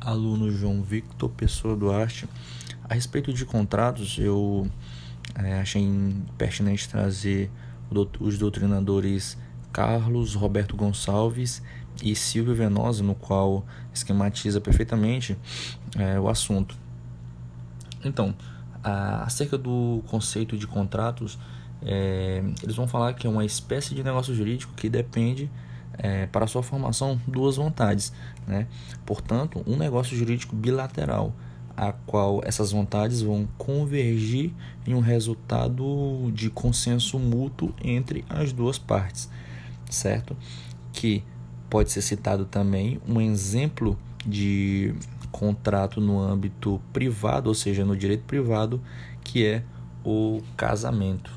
aluno João Victor Pessoa Duarte. A respeito de contratos, eu é, achei pertinente trazer os doutrinadores Carlos Roberto Gonçalves e Silvio Venosa, no qual esquematiza perfeitamente é, o assunto. Então, a, acerca do conceito de contratos, é, eles vão falar que é uma espécie de negócio jurídico que depende é, para sua formação duas vontades, né? Portanto, um negócio jurídico bilateral, a qual essas vontades vão convergir em um resultado de consenso mútuo entre as duas partes, certo? Que pode ser citado também um exemplo de contrato no âmbito privado, ou seja, no direito privado, que é o casamento.